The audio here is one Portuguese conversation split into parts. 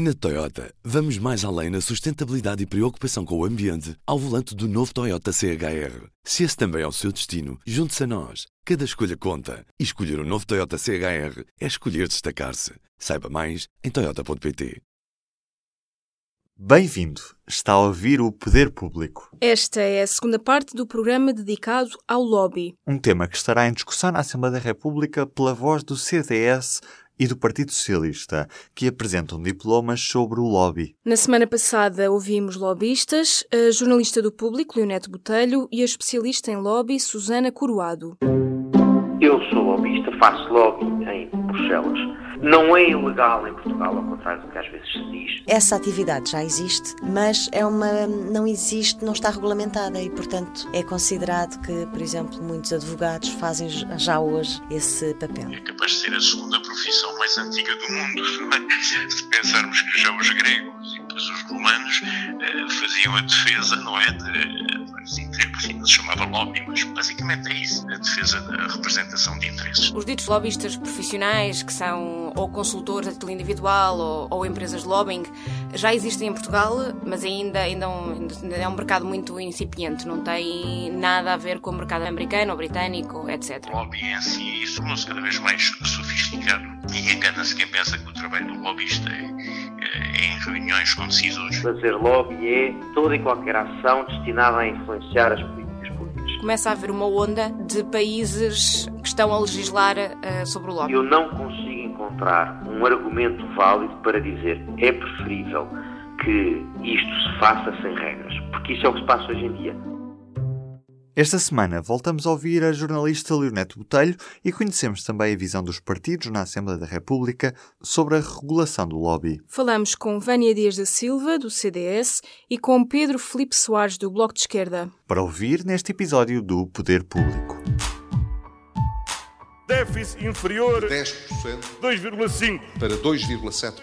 Na Toyota, vamos mais além na sustentabilidade e preocupação com o ambiente ao volante do novo Toyota CHR. Se esse também é o seu destino, junte-se a nós. Cada escolha conta. E escolher o um novo Toyota CHR é escolher destacar-se. Saiba mais em Toyota.pt. Bem-vindo. Está a ouvir o Poder Público. Esta é a segunda parte do programa dedicado ao lobby. Um tema que estará em discussão na Assembleia da República pela voz do CDS e do Partido Socialista, que apresentam diplomas sobre o lobby. Na semana passada ouvimos lobistas, a jornalista do público, Leonete Botelho, e a especialista em lobby, Susana Coroado. Eu sou lobista, faço lobby em Bruxelas. Não é ilegal em Portugal, ao contrário do que às vezes se diz. Essa atividade já existe, mas é uma não existe, não está regulamentada e, portanto, é considerado que, por exemplo, muitos advogados fazem já hoje esse papel. É capaz de ser a segunda profissão mais antiga do mundo. Se pensarmos que já os gregos e depois os romanos eh, faziam a defesa, não é, de assim, não se chamava lobby, mas basicamente é isso, a defesa da representação de interesses. Os ditos lobistas profissionais, que são ou consultores a título individual ou, ou, empresas de lobbying, já existem em Portugal, mas ainda, ainda, um, ainda é um mercado muito incipiente, não tem nada a ver com o mercado americano ou britânico, etc. O lobby em si tornou-se cada vez mais sofisticado e engana-se quem pensa que o trabalho do lobista é, é em reuniões com decisores. Fazer lobby é toda e qualquer ação destinada a influenciar as políticas públicas. Começa a haver uma onda de países que estão a legislar uh, sobre o lobby. Eu não consigo encontrar um argumento válido para dizer é preferível que isto se faça sem regras, porque isso é o que se passa hoje em dia. Esta semana voltamos a ouvir a jornalista Leonete Botelho e conhecemos também a visão dos partidos na Assembleia da República sobre a regulação do lobby. Falamos com Vânia Dias da Silva, do CDS, e com Pedro Felipe Soares, do Bloco de Esquerda. Para ouvir neste episódio do Poder Público déficit inferior 10%, 2,5% para 2,7%,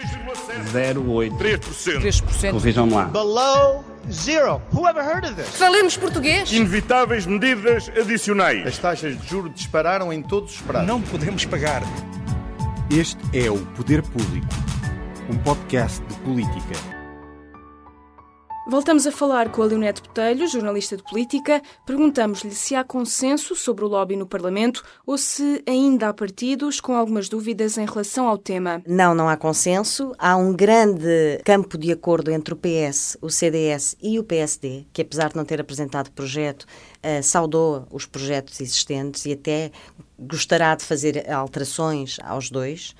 0,8%, 3%, 3%. Vejam lá. Below zero. Who ever heard of this? Falemos português. Inevitáveis medidas adicionais. As taxas de juros dispararam em todos os prazos. Não podemos pagar. Este é o Poder Público, um podcast de política. Voltamos a falar com a Leonete Botelho, jornalista de política. Perguntamos-lhe se há consenso sobre o lobby no Parlamento ou se ainda há partidos com algumas dúvidas em relação ao tema. Não, não há consenso. Há um grande campo de acordo entre o PS, o CDS e o PSD, que apesar de não ter apresentado projeto, uh, saudou os projetos existentes e até gostará de fazer alterações aos dois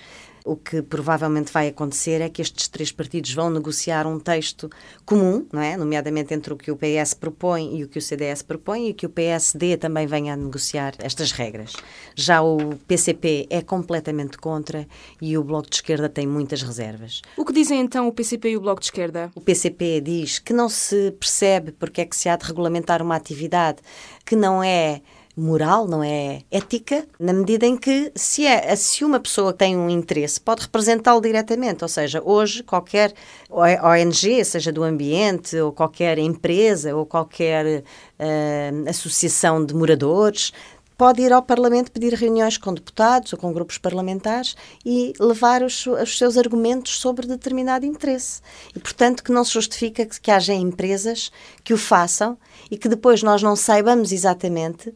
o que provavelmente vai acontecer é que estes três partidos vão negociar um texto comum, não é? nomeadamente entre o que o PS propõe e o que o CDS propõe, e que o PSD também venha a negociar estas regras. Já o PCP é completamente contra e o Bloco de Esquerda tem muitas reservas. O que dizem então o PCP e o Bloco de Esquerda? O PCP diz que não se percebe porque é que se há de regulamentar uma atividade que não é moral, não é ética, na medida em que se, é, se uma pessoa tem um interesse, pode representá-lo diretamente. Ou seja, hoje qualquer ONG, seja do ambiente, ou qualquer empresa, ou qualquer uh, associação de moradores, pode ir ao Parlamento pedir reuniões com deputados ou com grupos parlamentares e levar os, os, seus argumentos sobre determinado interesse. E, portanto, que não se justifica que, que haja empresas que o façam e que depois nós não saibamos exatamente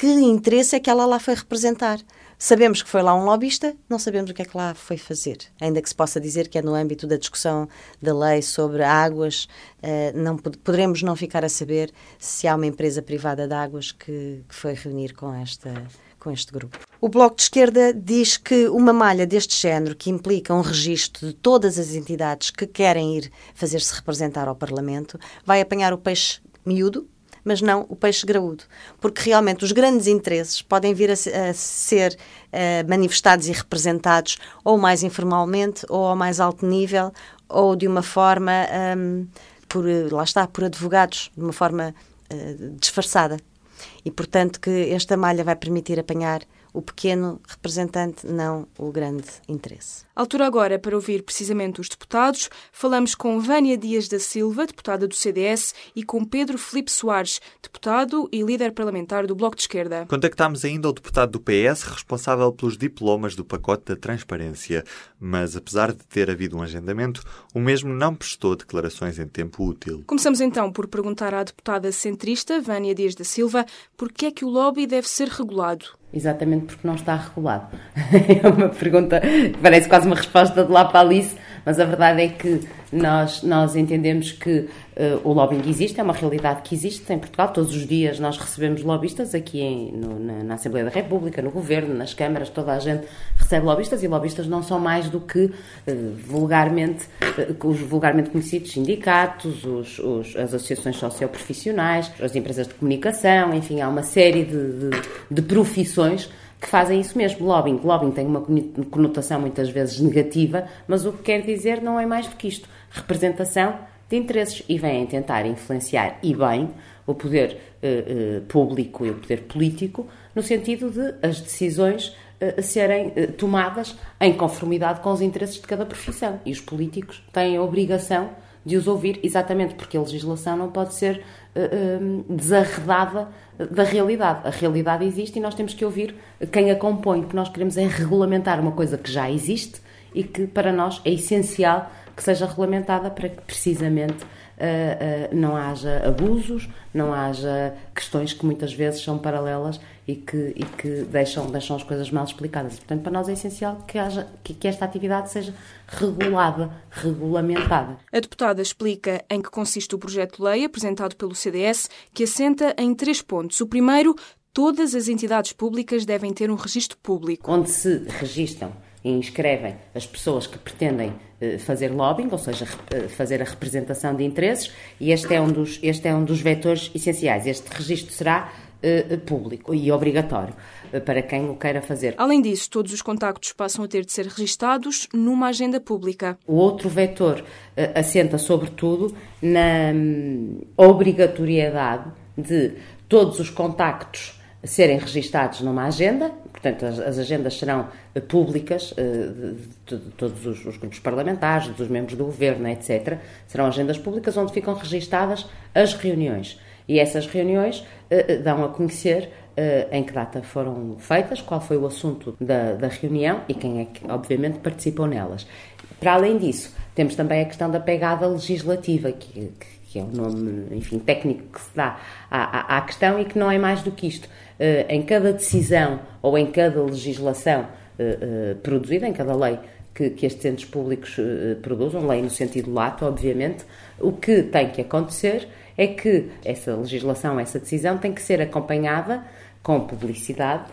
que interesse é que ela lá foi representar. Sabemos que foi lá um lobista, não sabemos o que é que lá foi fazer. Ainda que se possa dizer que é no âmbito da discussão da lei sobre águas, uh, não poderemos não ficar a saber se há uma empresa privada de águas que, que foi reunir com esta com este grupo. O Bloco de Esquerda diz que uma malha deste género, que implica um registro de todas as entidades que querem ir fazer-se representar ao Parlamento, vai apanhar o peixe miúdo, mas não o peixe graúdo. Porque realmente os grandes interesses podem vir a, a ser uh, manifestados e representados ou mais informalmente, ou ao mais alto nível, ou de uma forma, um, por, lá está, por advogados, de uma forma uh, disfarçada. E, portanto, que esta malha vai permitir apanhar o pequeno representante, não o grande interesse. Altura agora para ouvir precisamente os deputados. Falamos com Vânia Dias da Silva, deputada do CDS, e com Pedro Felipe Soares, deputado e líder parlamentar do Bloco de Esquerda. Contactámos ainda o deputado do PS, responsável pelos diplomas do pacote da transparência, mas apesar de ter havido um agendamento, o mesmo não prestou declarações em tempo útil. Começamos então por perguntar à deputada centrista, Vânia Dias da Silva, por que é que o lobby deve ser regulado? Exatamente porque não está regulado. É uma pergunta que parece quase uma resposta de lá para Alice, mas a verdade é que nós, nós entendemos que uh, o lobbying existe, é uma realidade que existe em Portugal. Todos os dias nós recebemos lobistas aqui em, no, na, na, Assembleia da República, no Governo, nas câmaras, toda a gente recebe lobistas e lobistas não são mais do que uh, vulgarmente, uh, os vulgarmente conhecidos sindicatos, os, os, as associações socioprofissionais, as empresas de comunicação, enfim, há uma série de, de, de profissões que fazem isso mesmo, lobbying. Lobbying tem uma conotação muitas vezes negativa, mas o que quer dizer não é mais do que isto. Representação de interesses e vêm tentar influenciar e bem o poder uh, uh, público e o poder político no sentido de as decisões uh, serem tomadas em conformidade com os interesses de cada profissão. E os políticos têm a obrigação de os ouvir, exatamente porque a legislação não pode ser desarredada da realidade. A realidade existe e nós temos que ouvir quem a compõe. O que nós queremos é regulamentar uma coisa que já existe e que para nós é essencial que seja regulamentada para que precisamente uh, uh, não haja abusos, não haja questões que muitas vezes são paralelas e que, e que deixam, deixam as coisas mal explicadas. Portanto, para nós é essencial que, haja, que, que esta atividade seja regulada, regulamentada. A deputada explica em que consiste o projeto de lei apresentado pelo CDS, que assenta em três pontos. O primeiro, todas as entidades públicas devem ter um registro público. Onde se registam e inscrevem as pessoas que pretendem eh, fazer lobbying, ou seja, eh, fazer a representação de interesses, e este é um dos, este é um dos vetores essenciais. Este registro será público e obrigatório para quem o queira fazer. Além disso, todos os contactos passam a ter de ser registados numa agenda pública. O outro vetor uh, assenta, sobretudo, na um, obrigatoriedade de todos os contactos serem registados numa agenda, portanto, as, as agendas serão uh, públicas uh, de, de, de, todos os, os, grupos parlamentares, dos membros do governo, etc. Serão agendas públicas onde ficam registadas as reuniões. E essas reuniões uh, dão a conhecer em que data foram feitas, qual foi o assunto da, da reunião e quem é que, obviamente, participou nelas. Para além disso, temos também a questão da pegada legislativa, que, que é o nome, enfim, técnico que se dá à, à, à, questão e que não é mais do que isto. Em cada decisão ou em cada legislação produzida, em cada lei que, que estes entes públicos produzam, lei no sentido lato, obviamente, o que tem que acontecer é que essa legislação, essa decisão tem que ser acompanhada com publicidade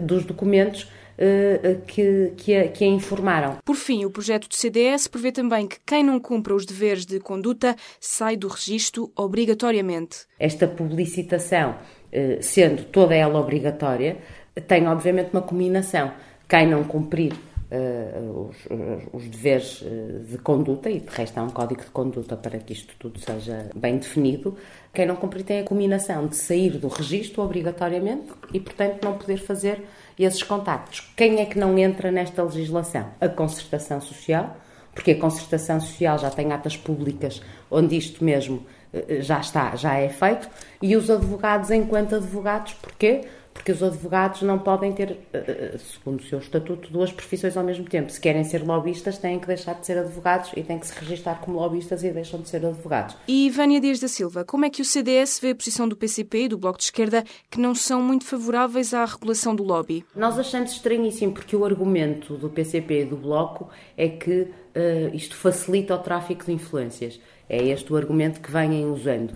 dos documentos uh, que, que a, que, a, informaram. Por fim, o projeto do CDS prevê também que quem não cumpra os deveres de conduta sai do registro obrigatoriamente. Esta publicitação, uh, sendo toda ela obrigatória, tem obviamente uma combinação. Quem não cumprir Uh, os, os, deveres de conduta, e de resto há um código de conduta para que isto tudo seja bem definido. Quem não cumprir tem a combinação de sair do registro obrigatoriamente e, portanto, não poder fazer esses contactos. Quem é que não entra nesta legislação? A concertação social, porque a concertação social já tem atas públicas onde isto mesmo eh, já está, já é feito, e os advogados enquanto advogados, porquê? Porque os advogados não podem ter, eh, eh, segundo o seu estatuto, duas profissões ao mesmo tempo. Se querem ser lobistas, têm que deixar de ser advogados e têm que se registrar como lobistas e deixam de ser advogados. E Vânia Dias da Silva, como é que o CDS vê a posição do PCP e do Bloco de Esquerda que não são muito favoráveis à regulação do lobby? Nós achamos estranhíssimo porque o argumento do PCP e do Bloco é que uh, isto facilita o tráfico de influências. É este o argumento que vêm usando.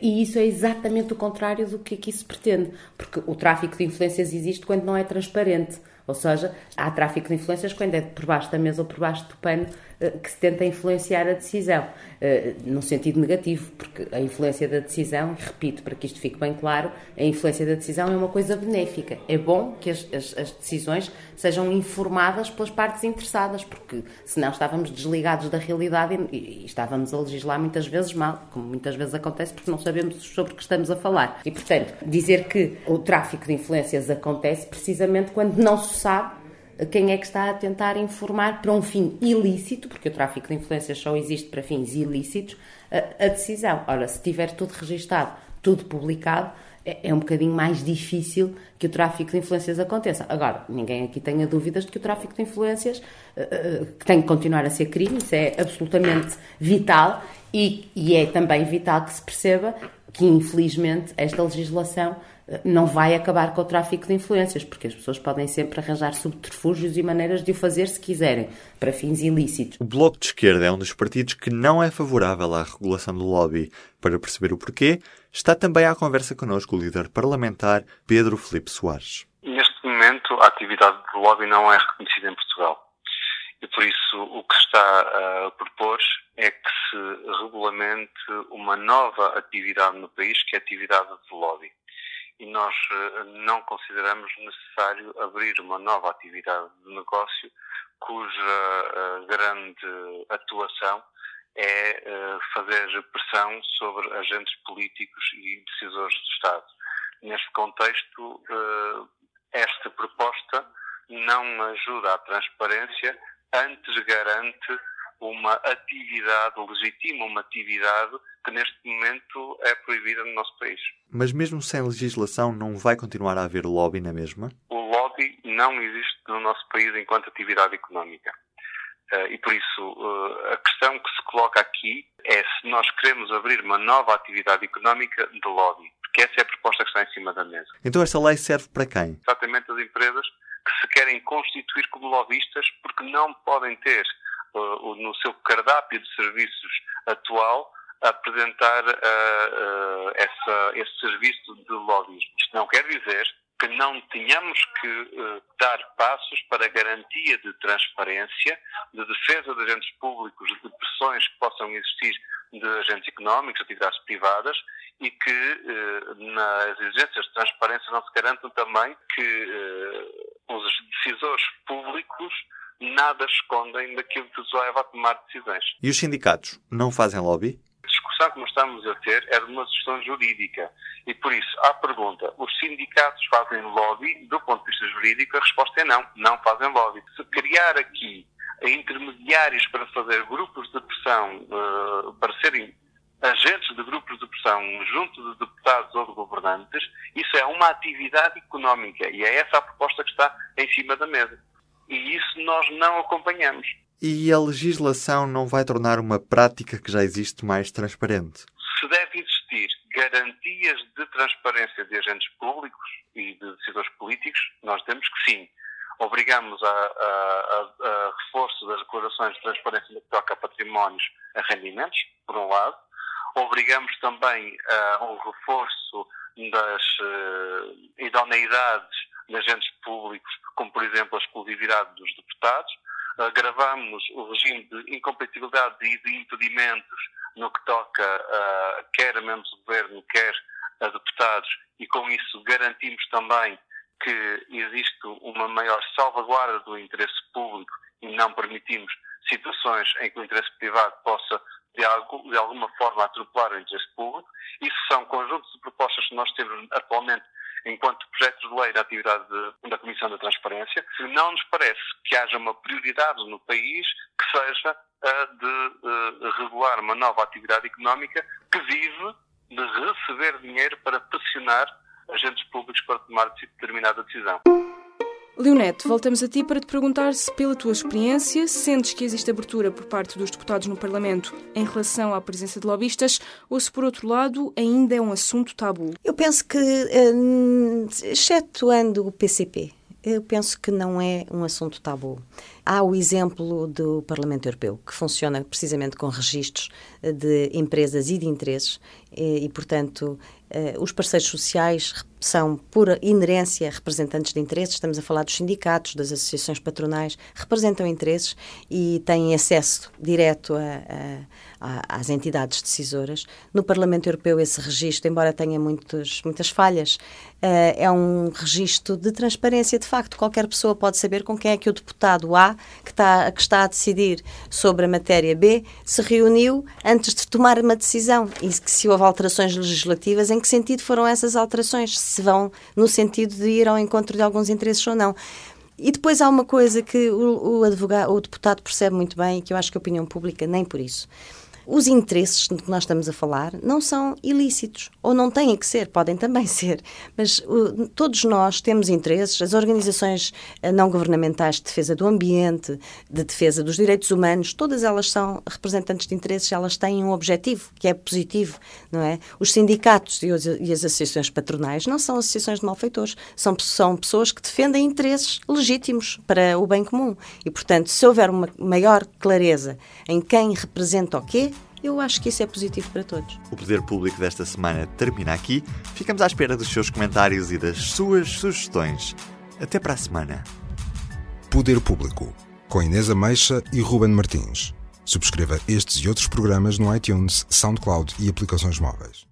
E isso é exatamente o contrário do que aqui se pretende, porque o tráfico de influências existe quando não é transparente. Ou seja, há tráfico de influências quando é por baixo da mesa ou por baixo do pano que se tenta influenciar a decisão, eh, no sentido negativo, porque a influência da decisão, e repito para que isto fique bem claro, a influência da decisão é uma coisa benéfica. É bom que as, as, as decisões sejam informadas pelas partes interessadas, porque senão estávamos desligados da realidade e, e estávamos a legislar muitas vezes mal, como muitas vezes acontece, porque não sabemos sobre o que estamos a falar. E, portanto, dizer que o tráfico de influências acontece precisamente quando não se sabe quem é que está a tentar informar para um fim ilícito, porque o tráfico de influências só existe para fins ilícitos, a, a decisão. Ora, se tiver tudo registado, tudo publicado, é, é um bocadinho mais difícil que o tráfico de influências aconteça. Agora, ninguém aqui tenha dúvidas de que o tráfico de influências uh, uh, tem que continuar a ser crime, isso é absolutamente vital e, e é também vital que se perceba que, infelizmente, esta legislação não vai acabar com o tráfico de influências, porque as pessoas podem sempre arranjar subterfúgios e maneiras de o fazer se quiserem, para fins ilícitos. O Bloco de Esquerda é um dos partidos que não é favorável à regulação do lobby. Para perceber o porquê, está também à conversa connosco o líder parlamentar Pedro Felipe Soares. Neste momento, a atividade do lobby não é reconhecida em Portugal. E por isso o que está a propor é que se regulamente uma nova atividade no país, que é a atividade do lobby e nós eh, não consideramos necessário abrir uma nova atividade de negócio cuja eh, grande atuação é eh, fazer pressão sobre agentes políticos e decisores do Estado. Neste contexto, esta proposta não ajuda à transparência, antes garante uma atividade, legitima uma atividade que neste momento é proibida no nosso país. Mas mesmo sem legislação não vai continuar a haver lobby na mesma? O lobby não existe no nosso país enquanto atividade económica. Uh, e por isso uh, a questão que se coloca aqui é se nós queremos abrir uma nova atividade económica de lobby, porque essa é a proposta que está em cima da mesa. Então esta lei serve para quem? Exatamente as empresas que se querem constituir como lobistas porque não podem ter uh, no seu cardápio de serviços atual apresentar uh, uh, essa, esse serviço de lobbyismo. Isto não quer dizer que não tenhamos que uh, dar passos para garantia de transparência, de defesa de agentes públicos, de pressões que possam existir de agentes económicos, atividades privadas, e que nas exigências de transparência não se garantam também que os decisores públicos nada escondem daquilo que os leva a tomar decisões. E os sindicatos não fazem lobby? Discussão que nós estamos a ter é de uma gestão jurídica. E por isso, à pergunta, os sindicatos fazem lobby? Do ponto de vista jurídico, a resposta é não, não fazem lobby. Se criar aqui intermediários para fazer grupos de pressão, uh, para serem agentes de grupos de pressão junto de deputados ou de governantes, isso é uma atividade económica e é essa a proposta que está em cima da mesa. E isso nós não acompanhamos. E a legislação não vai tornar uma prática que já existe mais transparente? Se deve existir garantias de transparência de agentes públicos e de decisores políticos, nós temos que sim. Obrigamos a, a, a, a reforço das declarações de transparência no que toca a patrimónios a rendimentos, por um lado. Obrigamos também a um reforço das uh, idoneidades de agentes públicos, como por exemplo a exclusividade dos deputados agravamos o regime de incompatibilidade e de impedimentos no que toca a quer a membros do governo, quer a deputados, e com isso garantimos também que existe uma maior salvaguarda do interesse público e não permitimos situações em que o interesse privado possa, de, algo, de alguma forma, atropelar o interesse público. Isso são conjuntos de propostas que nós temos atualmente enquanto projetos de lei da atividade de, da Comissão da Transparência, não nos parece que haja uma prioridade no país que seja a de uh, regular uma nova atividade económica que vive de receber dinheiro para pressionar agentes públicos para tomar determinada decisão. Leonete, voltamos a ti para te perguntar se, pela tua experiência, sentes que existe abertura por parte dos deputados no Parlamento em relação à presença de lobistas ou se, por outro lado, ainda é um assunto tabu? Eu penso que, hum, excetuando o PCP, eu penso que não é um assunto tabu. Há o exemplo do Parlamento Europeu, que funciona precisamente com registros de empresas e de interesses, e, e portanto, eh, os parceiros sociais são, por inerência, representantes de interesses. Estamos a falar dos sindicatos, das associações patronais, representam interesses e têm acesso direto a, a, às entidades decisoras. No Parlamento Europeu, esse registro, embora tenha muitos, muitas falhas, uh, é um registro de transparência. De facto, qualquer pessoa pode saber com quem é que o deputado A, que está, que está a decidir sobre a matéria B, se reuniu antes de tomar uma decisão e se houve alterações legislativas, em que sentido foram essas alterações? Se vão no sentido de ir ao encontro de alguns interesses ou não. E depois há uma coisa que o, o advogado, o deputado percebe muito bem e que eu acho que a opinião pública nem por isso. Os interesses de que nós estamos a falar não são ilícitos, ou não têm que ser, podem também ser, mas uh, todos nós temos interesses, as organizações uh, não governamentais de defesa do ambiente, de defesa dos direitos humanos, todas elas são representantes de interesses, elas têm um objetivo que é positivo, não é? Os sindicatos e, os, e as associações patronais não são associações de malfeitores, são, são pessoas que defendem interesses legítimos para o bem comum. E, portanto, se houver uma maior clareza em quem representa o quê, eu acho que isso é positivo para todos. O Poder Público desta semana termina aqui. Ficamos à espera dos seus comentários e das suas sugestões. Até para a semana. Poder Público, com Inês Ameixa e Ruben Martins. Subscreva estes e outros programas no iTunes, SoundCloud e aplicações móveis.